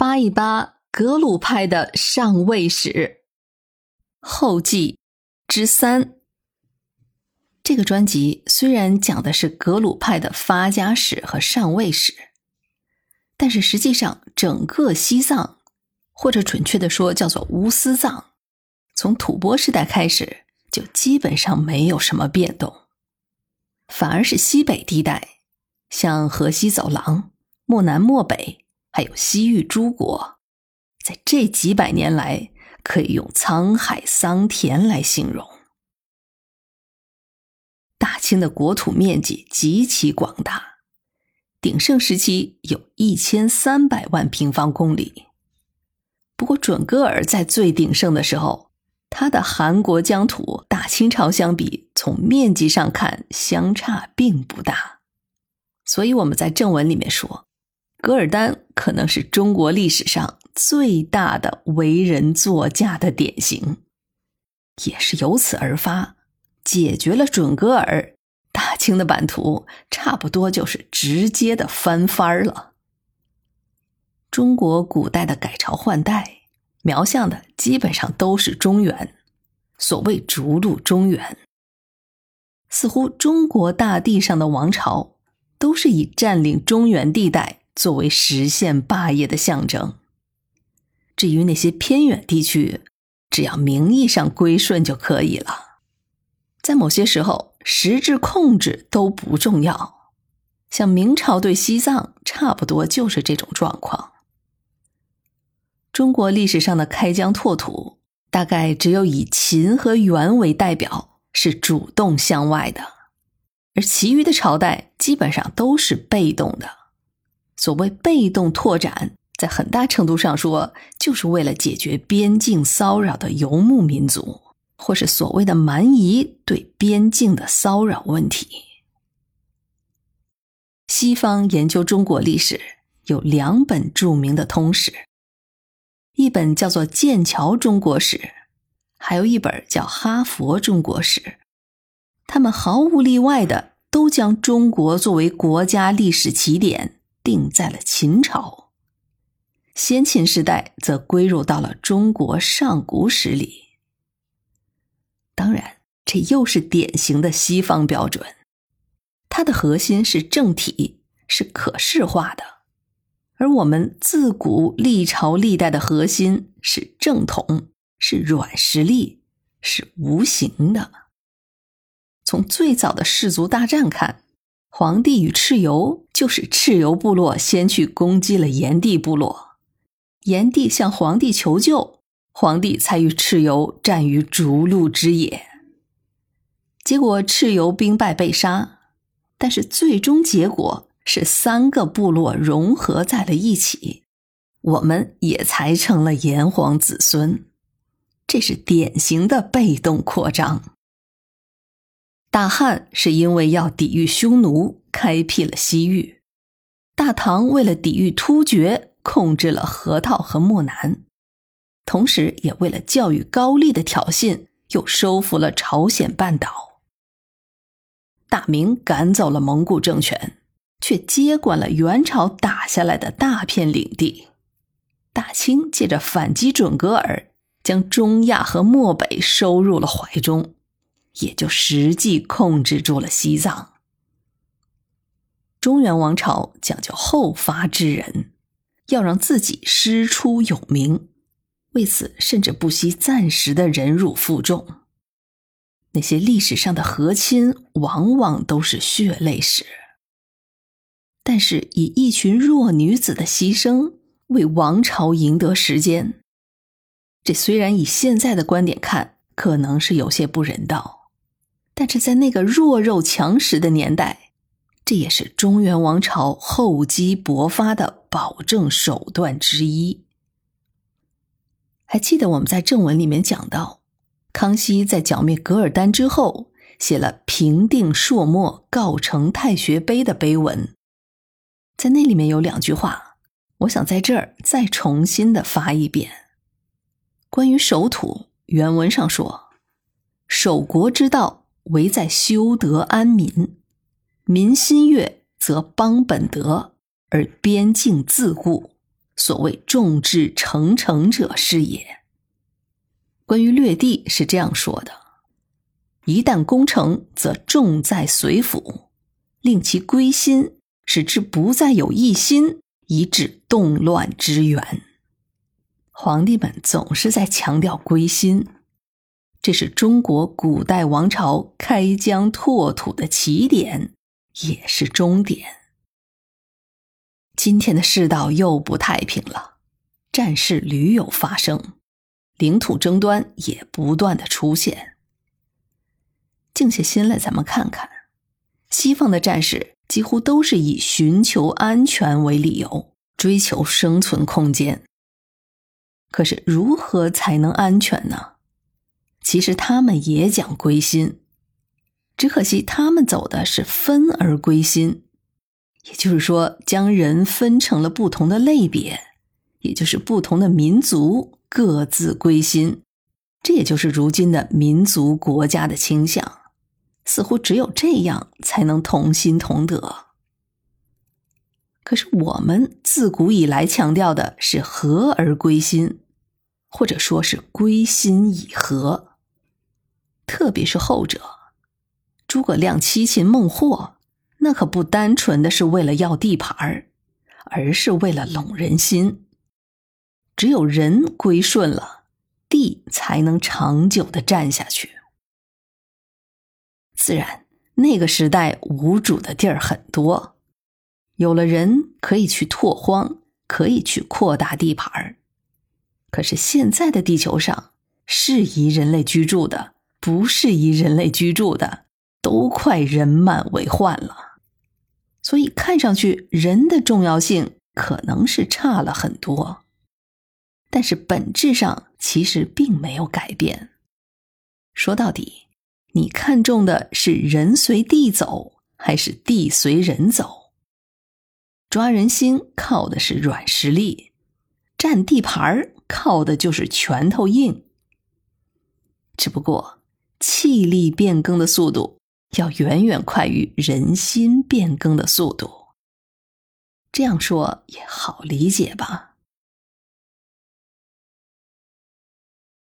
扒一扒格鲁派的上位史后记之三。这个专辑虽然讲的是格鲁派的发家史和上位史，但是实际上整个西藏，或者准确的说叫做乌斯藏，从吐蕃时代开始就基本上没有什么变动，反而是西北地带，像河西走廊、漠南、漠北，还有西域诸国，在这几百年来可以用沧海桑田来形容。大清的国土面积极其广大，鼎盛时期有一千三百万平方公里。不过，准噶尔在最鼎盛的时候，他的韩国疆土大清朝相比，从面积上看相差并不大。所以我们在正文里面说，噶尔丹可能是中国历史上最大的为人作嫁的典型，也是由此而发。解决了准噶尔，大清的版图差不多就是直接的翻番儿了。中国古代的改朝换代，描像的基本上都是中原，所谓逐鹿中原。似乎中国大地上的王朝，都是以占领中原地带作为实现霸业的象征。至于那些偏远地区，只要名义上归顺就可以了。在某些时候，实质控制都不重要。像明朝对西藏，差不多就是这种状况。中国历史上的开疆拓土，大概只有以秦和元为代表是主动向外的，而其余的朝代基本上都是被动的。所谓被动拓展，在很大程度上说，就是为了解决边境骚扰的游牧民族。或是所谓的蛮夷对边境的骚扰问题。西方研究中国历史有两本著名的通史，一本叫做《剑桥中国史》，还有一本叫《哈佛中国史》。他们毫无例外的都将中国作为国家历史起点定在了秦朝，先秦时代则归入到了中国上古史里。当然，这又是典型的西方标准，它的核心是政体，是可视化的；而我们自古历朝历代的核心是正统，是软实力，是无形的。从最早的氏族大战看，皇帝与蚩尤就是蚩尤部落先去攻击了炎帝部落，炎帝向黄帝求救。皇帝才与蚩尤战于逐鹿之野，结果蚩尤兵败被杀，但是最终结果是三个部落融合在了一起，我们也才成了炎黄子孙。这是典型的被动扩张。大汉是因为要抵御匈奴，开辟了西域；大唐为了抵御突厥，控制了河套和漠南。同时，也为了教育高丽的挑衅，又收复了朝鲜半岛。大明赶走了蒙古政权，却接管了元朝打下来的大片领地。大清借着反击准噶尔，将中亚和漠北收入了怀中，也就实际控制住了西藏。中原王朝讲究后发制人，要让自己师出有名。为此，甚至不惜暂时的忍辱负重。那些历史上的和亲，往往都是血泪史。但是，以一群弱女子的牺牲为王朝赢得时间，这虽然以现在的观点看，可能是有些不人道，但是在那个弱肉强食的年代，这也是中原王朝厚积薄发的保证手段之一。还记得我们在正文里面讲到，康熙在剿灭噶尔丹之后，写了平定朔漠、告成太学碑的碑文，在那里面有两句话，我想在这儿再重新的发一遍。关于守土，原文上说：“守国之道，唯在修德安民，民心悦，则邦本德，而边境自固。”所谓众志成城者是也。关于略地是这样说的：一旦攻城，则重在随府，令其归心，使之不再有一心，以止动乱之源。皇帝们总是在强调归心，这是中国古代王朝开疆拓土的起点，也是终点。今天的世道又不太平了，战事屡有发生，领土争端也不断的出现。静下心来，咱们看看，西方的战士几乎都是以寻求安全为理由，追求生存空间。可是如何才能安全呢？其实他们也讲归心，只可惜他们走的是分而归心，也就是说，将人分成了不同的类别，也就是不同的民族各自归心。这也就是如今的民族国家的倾向，似乎只有这样才能同心同德。可是我们自古以来强调的是和而归心，或者说是归心以和。特别是后者，诸葛亮七擒孟获，那可不单纯的是为了要地盘儿，而是为了拢人心。只有人归顺了，地才能长久的站下去。自然，那个时代无主的地儿很多。有了人，可以去拓荒，可以去扩大地盘儿。可是现在的地球上，适宜人类居住的，不适宜人类居住的，都快人满为患了。所以看上去人的重要性可能是差了很多，但是本质上其实并没有改变。说到底，你看重的是人随地走，还是地随人走？抓人心靠的是软实力，占地盘儿靠的就是拳头硬。只不过地力变更的速度要远远快于人心变更的速度。这样说也好理解吧。